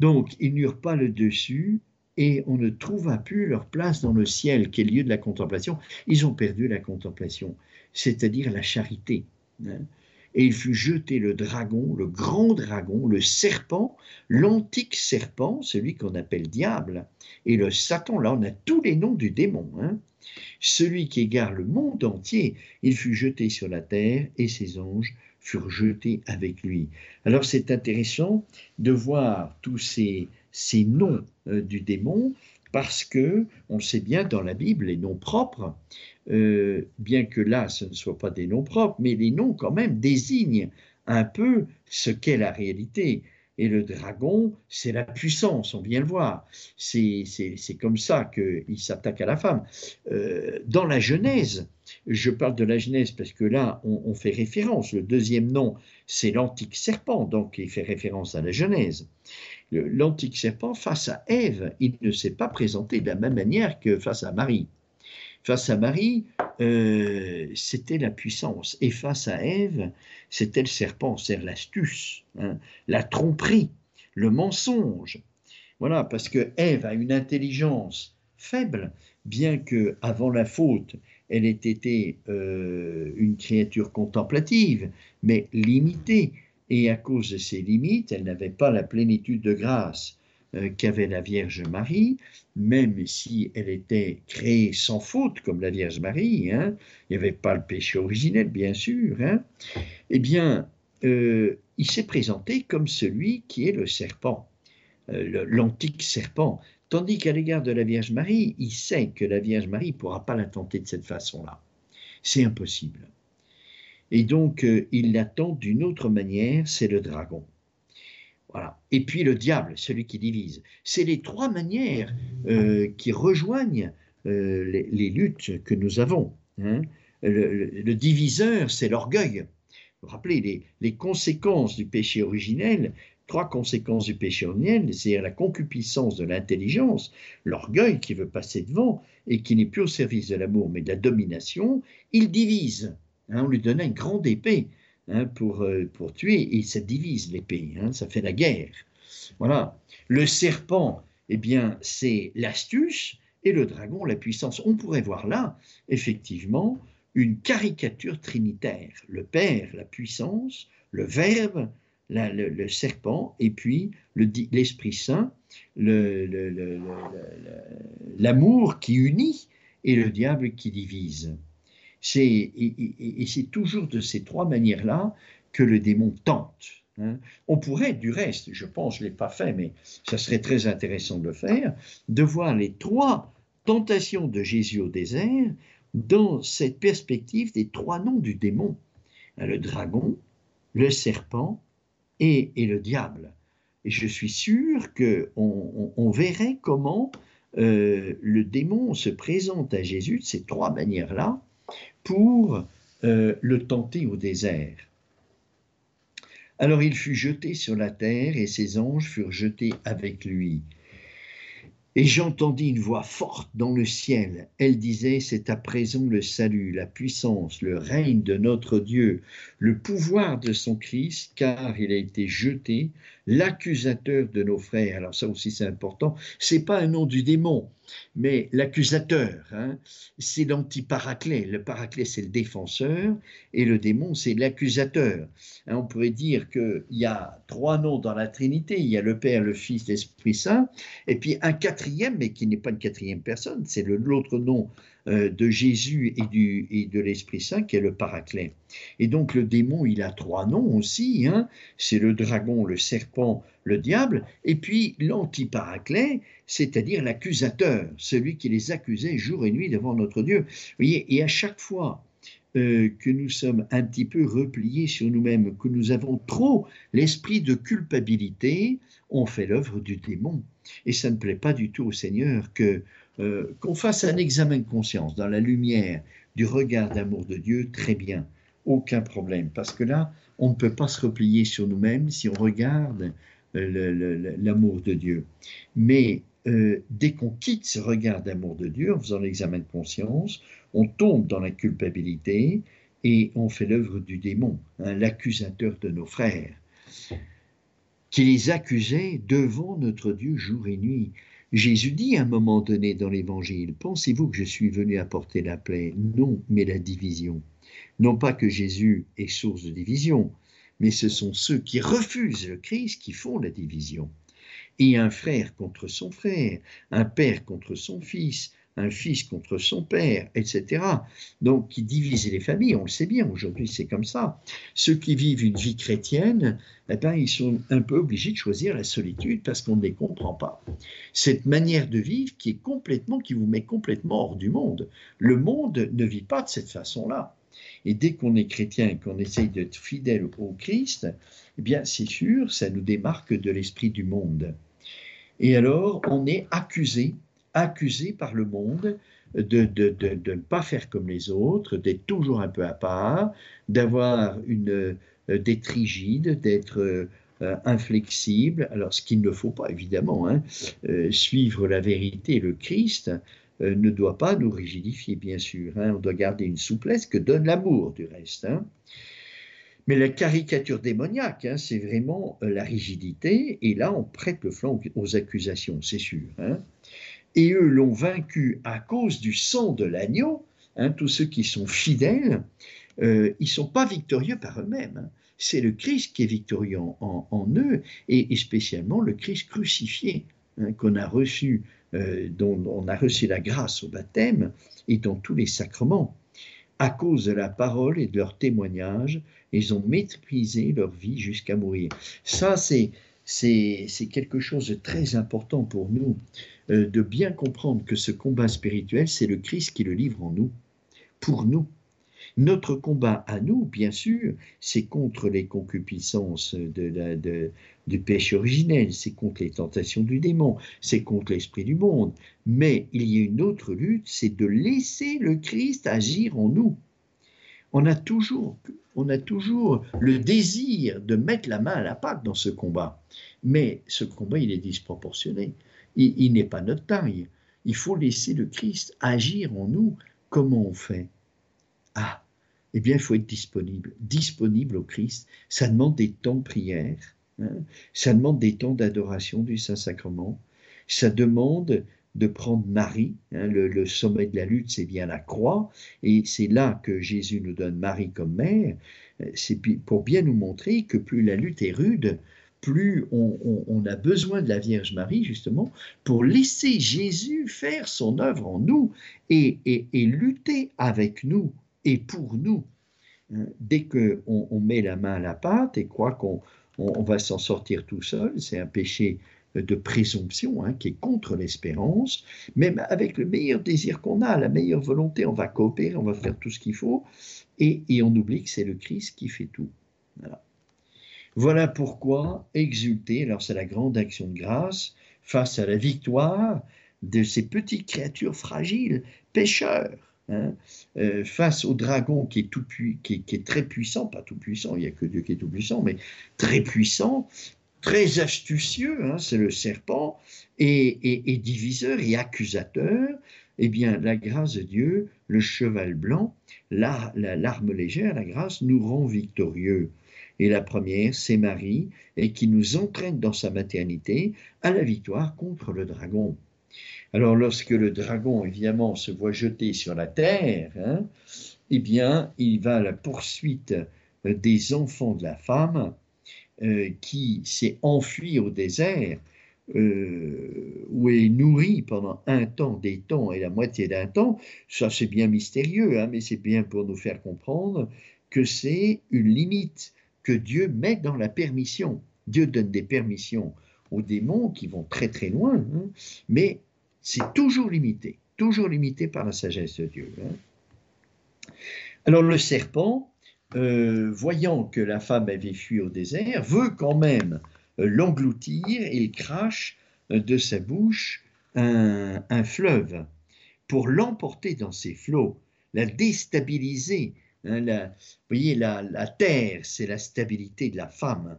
Donc, ils n'eurent pas le dessus et on ne trouva plus leur place dans le ciel, qui est le lieu de la contemplation. Ils ont perdu la contemplation, c'est-à-dire la charité. Hein et il fut jeté le dragon, le grand dragon, le serpent, l'antique serpent, celui qu'on appelle diable, et le Satan, là on a tous les noms du démon, hein. celui qui égare le monde entier, il fut jeté sur la terre et ses anges furent jetés avec lui. Alors c'est intéressant de voir tous ces, ces noms euh, du démon parce que, on sait bien dans la Bible, les noms propres, euh, bien que là ce ne soit pas des noms propres, mais les noms quand même désignent un peu ce qu'est la réalité. Et le dragon, c'est la puissance, on vient le voir. C'est comme ça qu'il s'attaque à la femme. Euh, dans la Genèse, je parle de la Genèse parce que là, on, on fait référence. Le deuxième nom, c'est l'antique serpent, donc il fait référence à la Genèse l'antique serpent face à Ève, il ne s'est pas présenté de la même manière que face à Marie. Face à Marie, euh, c'était la puissance, et face à Ève, c'était le serpent, c'est l'astuce, hein, la tromperie, le mensonge. Voilà, parce que Ève a une intelligence faible, bien que avant la faute, elle ait été euh, une créature contemplative, mais limitée et à cause de ses limites, elle n'avait pas la plénitude de grâce euh, qu'avait la Vierge Marie, même si elle était créée sans faute comme la Vierge Marie, hein, il n'y avait pas le péché originel bien sûr, hein, eh bien, euh, il s'est présenté comme celui qui est le serpent, euh, l'antique serpent, tandis qu'à l'égard de la Vierge Marie, il sait que la Vierge Marie ne pourra pas la tenter de cette façon-là. C'est impossible. Et donc, euh, il l'attend d'une autre manière, c'est le dragon. Voilà. Et puis le diable, celui qui divise. C'est les trois manières euh, qui rejoignent euh, les, luttes que nous avons. Hein. Le, diviseur, c'est l'orgueil. Vous vous rappelez les, les, conséquences du péché originel, trois conséquences du péché originel, c'est la concupiscence de l'intelligence, l'orgueil qui veut passer devant et qui n'est plus au service de l'amour mais de la domination, il divise. Hein, on lui donnait une grande épée hein, pour, euh, pour tuer, et ça divise l'épée, hein, ça fait la guerre. Voilà. Le serpent, eh bien, c'est l'astuce, et le dragon, la puissance. On pourrait voir là, effectivement, une caricature trinitaire. Le Père, la puissance, le Verbe, le, serpent, et puis l'Esprit Saint, l'amour qui unit, et le diable qui divise. Et, c'est toujours de ces trois manières-là que le démon tente. Hein. On pourrait, du reste, je pense, je ne l'ai pas fait, mais ça serait très intéressant de le faire, de voir les trois tentations de Jésus au désert dans cette perspective des trois noms du démon. Hein, le dragon, le serpent et, le diable. Et je suis sûr qu'on on, verrait comment euh, le démon se présente à Jésus de ces trois manières-là, pour euh, le tenter au désert. Alors il fut jeté sur la terre et ses anges furent jetés avec lui. Et j'entendis une voix forte dans le ciel. Elle disait, C'est à présent le salut, la puissance, le règne de notre Dieu, le pouvoir de son Christ, car il a été jeté, l'accusateur de nos frères. Alors ça aussi c'est important. C'est pas un nom du démon, mais l'accusateur, hein, c'est l'anti-paraclet. Le paraclet, c'est le défenseur, et le démon, c'est l'accusateur. Hein, on pourrait dire qu'il y a trois noms dans la Trinité. Il y a le Père, le Fils, l'Esprit Saint, et puis un quatrième, mais qui n'est pas une quatrième personne, c'est l'autre nom de Jésus et, du, et de l'Esprit Saint qui est le paraclet. Et donc le démon, il a trois noms aussi. Hein. C'est le dragon, le serpent, le diable. Et puis l'anti-paraclet, c'est-à-dire l'accusateur, celui qui les accusait jour et nuit devant notre Dieu. Vous voyez, et à chaque fois euh, que nous sommes un petit peu repliés sur nous-mêmes, que nous avons trop l'esprit de culpabilité, on fait l'œuvre du démon. Et ça ne plaît pas du tout au Seigneur que euh, qu'on fasse un examen de conscience dans la lumière du regard d'amour de Dieu, très bien, aucun problème, parce que là, on ne peut pas se replier sur nous-mêmes si on regarde euh, l'amour de Dieu. Mais euh, dès qu'on quitte ce regard d'amour de Dieu en faisant l'examen de conscience, on tombe dans la culpabilité et on fait l'œuvre du démon, hein, l'accusateur de nos frères, qui les accusait devant notre Dieu jour et nuit. Jésus dit à un moment donné dans l'Évangile, pensez-vous que je suis venu apporter la paix Non, mais la division. Non pas que Jésus est source de division, mais ce sont ceux qui refusent le Christ qui font la division. Et un frère contre son frère, un père contre son fils, un fils contre son père, etc. Donc, qui divise les familles, on le sait bien, aujourd'hui c'est comme ça. Ceux qui vivent une vie chrétienne, eh ben, ils sont un peu obligés de choisir la solitude parce qu'on ne les comprend pas. Cette manière de vivre qui est complètement, qui vous met complètement hors du monde. Le monde ne vit pas de cette façon-là. Et dès qu'on est chrétien qu'on essaye d'être fidèle au Christ, eh bien, c'est sûr, ça nous démarque de l'esprit du monde. Et alors, on est accusé accusé par le monde de, ne pas faire comme les autres, d'être toujours un peu à part, d'avoir une euh, d'être rigide, d'être euh, inflexible. Alors, ce qu'il ne faut pas, évidemment, hein, euh, suivre la vérité, le Christ, ne doit pas nous rigidifier, bien sûr. Hein. on doit garder une souplesse que donne l'amour, du reste. Hein. Mais la caricature démoniaque, c'est vraiment la rigidité, et là, on prête le flanc aux accusations, c'est sûr et eux l'ont vaincu à cause du sang de l'agneau. Hein, tous ceux qui sont fidèles, euh, ils sont pas victorieux par eux-mêmes. Hein. C'est le Christ qui est victorieux en, eux, et, spécialement le Christ crucifié hein, qu'on a reçu, euh, dont on a reçu la grâce au baptême et dans tous les sacrements. À cause de la parole et de leur témoignage, ils ont méprisé leur vie jusqu'à mourir. Ça, c'est c'est quelque chose de très important pour nous, de bien comprendre que ce combat spirituel, c'est le Christ qui le livre en nous, pour nous. Notre combat à nous, bien sûr, c'est contre les concupiscences de du péché originel, c'est contre les tentations du démon, c'est contre l'esprit du monde. Mais il y a une autre lutte, c'est de laisser le Christ agir en nous on a toujours, on a toujours le désir de mettre la main à la pâte dans ce combat. Mais ce combat, il est disproportionné. Il, n'est pas notre taille. Il faut laisser le Christ agir en nous. Comment on fait? Ah, eh bien, il faut être disponible. Disponible au Christ. Ça demande des temps de prière. Hein. ça demande des temps d'adoration du Saint-Sacrement. Ça demande de prendre Marie. Hein, le, sommet de la lutte, c'est bien la croix, et c'est là que Jésus nous donne Marie comme mère. C'est pour bien nous montrer que plus la lutte est rude, plus on, a besoin de la Vierge Marie, justement, pour laisser Jésus faire son œuvre en nous et, lutter avec nous et pour nous. Hein, dès qu'on on met la main à la pâte et croit qu'on va s'en sortir tout seul, c'est un péché de présomption hein, qui est contre l'espérance, même avec le meilleur désir qu'on a, la meilleure volonté, on va coopérer, on va faire tout ce qu'il faut, et, on oublie que c'est le Christ qui fait tout. Voilà. Voilà pourquoi exulter, alors c'est la grande action de grâce, face à la victoire de ces petites créatures fragiles, pécheurs, hein, euh, face au dragon qui est, tout très puissant, pas tout puissant, il n'y a que Dieu qui est tout puissant, mais très puissant, très astucieux, hein, c'est le serpent, et, diviseur et accusateur, eh bien, la grâce de Dieu, le cheval blanc, l'arme la, légère, la grâce, nous rend victorieux. Et la première, c'est Marie, et qui nous entraîne dans sa maternité à la victoire contre le dragon. Alors, lorsque le dragon, évidemment, se voit jeter sur la terre, hein, eh bien, il va à la poursuite des enfants de la femme, euh, qui s'est enfui au désert euh, ou est nourri pendant un temps, des temps et la moitié d'un temps, ça c'est bien mystérieux, hein, mais c'est bien pour nous faire comprendre que c'est une limite que Dieu met dans la permission. Dieu donne des permissions aux démons qui vont très très loin, hein, mais c'est toujours limité, toujours limité par la sagesse de Dieu. Hein. Alors le serpent, euh, voyant que la femme avait fui au désert, veut quand même euh, l'engloutir et il crache euh, de sa bouche un, fleuve pour l'emporter dans ses flots, la déstabiliser. Hein, vous voyez, la, la terre, c'est la stabilité de la femme,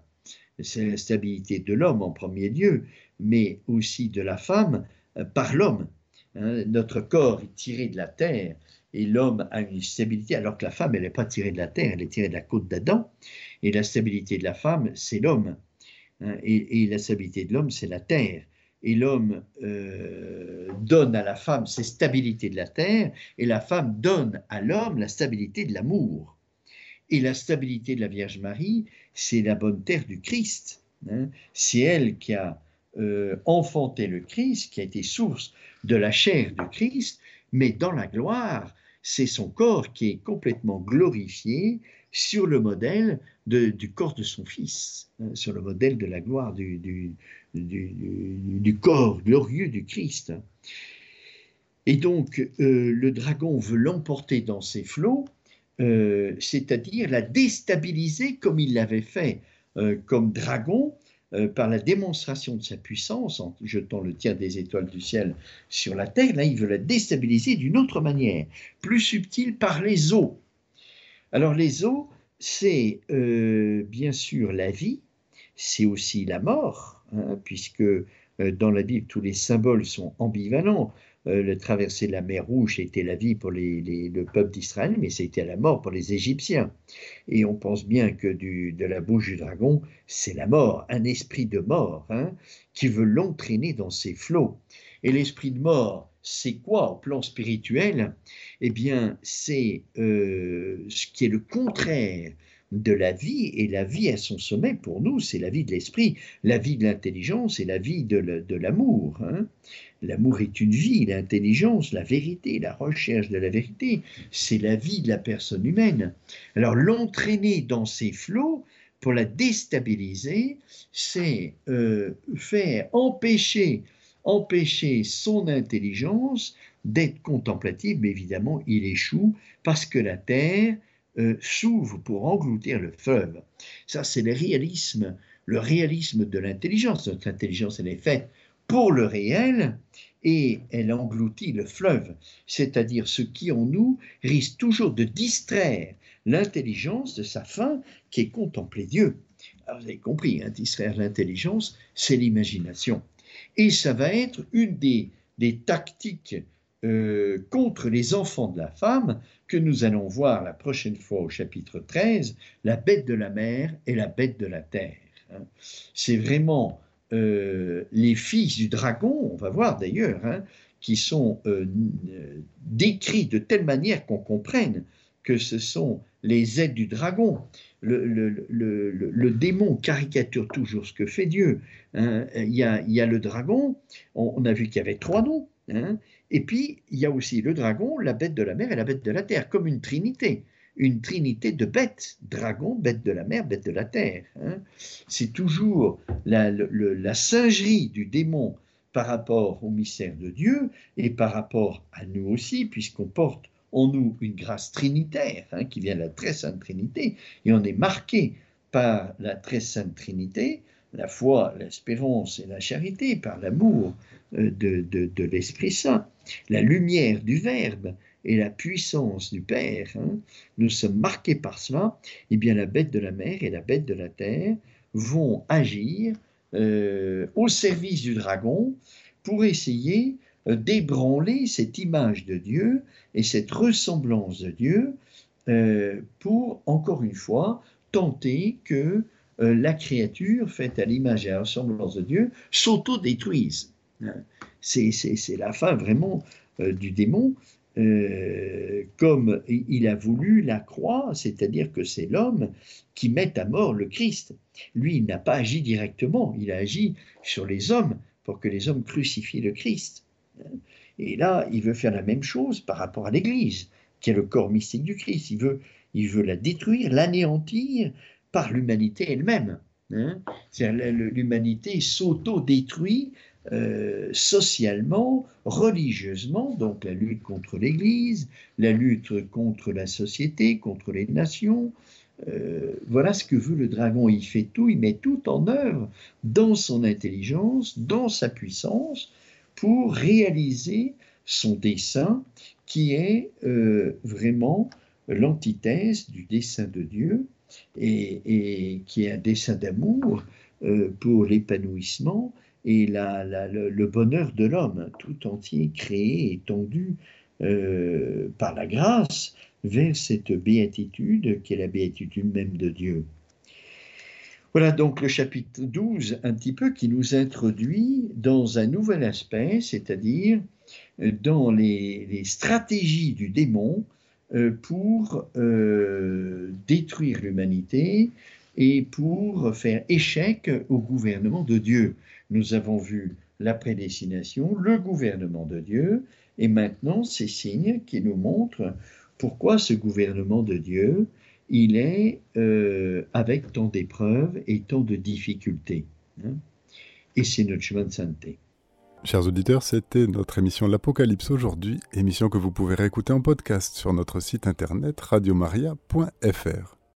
c'est la stabilité de l'homme en premier lieu, mais aussi de la femme par l'homme. Hein. notre corps est tiré de la terre et l'homme a une stabilité, alors que la femme, elle n'est pas tirée de la terre, elle est tirée de la côte d'Adam. Et la stabilité de la femme, c'est l'homme. Hein, et, la stabilité de l'homme, c'est la terre. Et l'homme euh, donne à la femme ses stabilités de la terre, et la femme donne à l'homme la stabilité de l'amour. Et la stabilité de la Vierge Marie, c'est la bonne terre du Christ. Hein. C'est elle qui a euh, enfanté le Christ, qui a été source de la chair du Christ, mais dans la gloire, c'est son corps qui est complètement glorifié sur le modèle du corps de son Fils, hein, sur le modèle de la gloire du, du, corps glorieux du Christ. Et donc, euh, le dragon veut l'emporter dans ses flots, euh, c'est-à-dire la déstabiliser comme il l'avait fait euh, comme dragon par la démonstration de sa puissance en jetant le tiers des étoiles du ciel sur la terre, là il veut la déstabiliser d'une autre manière, plus subtile par les eaux. Alors les eaux, c'est euh, bien sûr la vie, c'est aussi la mort, hein, puisque euh, dans la Bible tous les symboles sont ambivalents. Euh, le traverser la mer Rouge était la vie pour le peuple d'Israël, mais c'était la mort pour les Égyptiens. Et on pense bien que de la bouche du dragon, c'est la mort, un esprit de mort, hein, qui veut l'entraîner dans ses flots. Et l'esprit de mort, c'est quoi au plan spirituel? Eh bien, c'est euh, ce qui est le contraire de la vie, et la vie à son sommet pour nous, c'est la vie de l'esprit, la vie de l'intelligence et la vie de l'amour. Hein. L'amour est une vie, l'intelligence, la vérité, la recherche de la vérité, c'est la vie de la personne humaine. Alors l'entraîner dans ces flots, pour la déstabiliser, c'est euh, faire empêcher, empêcher son intelligence d'être contemplative, mais évidemment il échoue parce que la terre euh, s'ouvre pour engloutir le fleuve. Ça, c'est le réalisme, le réalisme de l'intelligence. Notre intelligence, elle est faite pour le réel et elle engloutit le fleuve, c'est-à-dire ce qui en nous risque toujours de distraire l'intelligence de sa fin qui est contempler Dieu. Alors vous avez compris, hein, distraire l'intelligence, c'est l'imagination. Et ça va être une des, tactiques euh, contre les enfants de la femme que nous allons voir la prochaine fois au chapitre 13, la bête de la mer et la bête de la terre. Hein. C'est vraiment euh, les fils du dragon, on va voir d'ailleurs, hein, qui sont euh, décrits de telle manière qu'on comprenne que ce sont les aides du dragon. Le, démon caricature toujours ce que fait Dieu. Hein. Il, y a, il, y a, le dragon, on a vu qu'il y avait trois noms, Hein. et puis, il y a aussi le dragon, la bête de la mer et la bête de la terre, comme une trinité. Une trinité de bêtes, dragon, bête de la mer, bête de la terre. Hein. C'est toujours la, singerie du démon par rapport au mystère de Dieu et par rapport à nous aussi, puisqu'on porte en nous une grâce trinitaire hein, qui vient de la très sainte Trinité, et on est marqué par la très sainte Trinité, la foi, l'espérance et la charité, par l'amour euh, de, l'Esprit Saint, la lumière du Verbe et la puissance du Père. Hein. nous sommes marqués par cela. Eh bien, la bête de la mer et la bête de la terre vont agir euh, au service du dragon pour essayer d'ébranler cette image de Dieu et cette ressemblance de Dieu pour, encore une fois, tenter que euh, la créature faite à l'image et à la ressemblance de Dieu s'auto-détruise. Hein. C'est la fin vraiment euh, du démon, euh, comme il a voulu la croix, c'est-à-dire que c'est l'homme qui met à mort le Christ. Lui, il n'a pas agi directement, il a agi sur les hommes pour que les hommes crucifient le Christ. Et là, il veut faire la même chose par rapport à l'Église, qui est le corps mystique du Christ. Il veut, il veut la détruire, l'anéantir par l'humanité elle-même. Hein. L'humanité s'auto-détruit euh, socialement, religieusement, donc la lutte contre l'Église, la lutte contre la société, contre les nations. Euh, voilà ce que veut le dragon. Il fait tout, il met tout en œuvre dans son intelligence, dans sa puissance, pour réaliser son dessein qui est euh, vraiment l'antithèse du dessein de Dieu et, qui est un dessein d'amour pour l'épanouissement et le, bonheur de l'homme tout entier créé et tendu euh, par la grâce vers cette béatitude qui est la béatitude même de Dieu. Voilà donc le chapitre 12 un petit peu qui nous introduit dans un nouvel aspect, c'est-à-dire dans les, stratégies du démon euh, pour euh, détruire l'humanité et pour faire échec au gouvernement de Dieu. Nous avons vu la prédestination, le gouvernement de Dieu, et maintenant ces signes qui nous montrent pourquoi ce gouvernement de Dieu, il est euh, avec tant d'épreuves et tant de difficultés. Hein. et c'est notre chemin de sainteté. Chers auditeurs, c'était notre émission L'Apocalypse aujourd'hui, émission que vous pouvez réécouter en podcast sur notre site internet radiomaria.fr.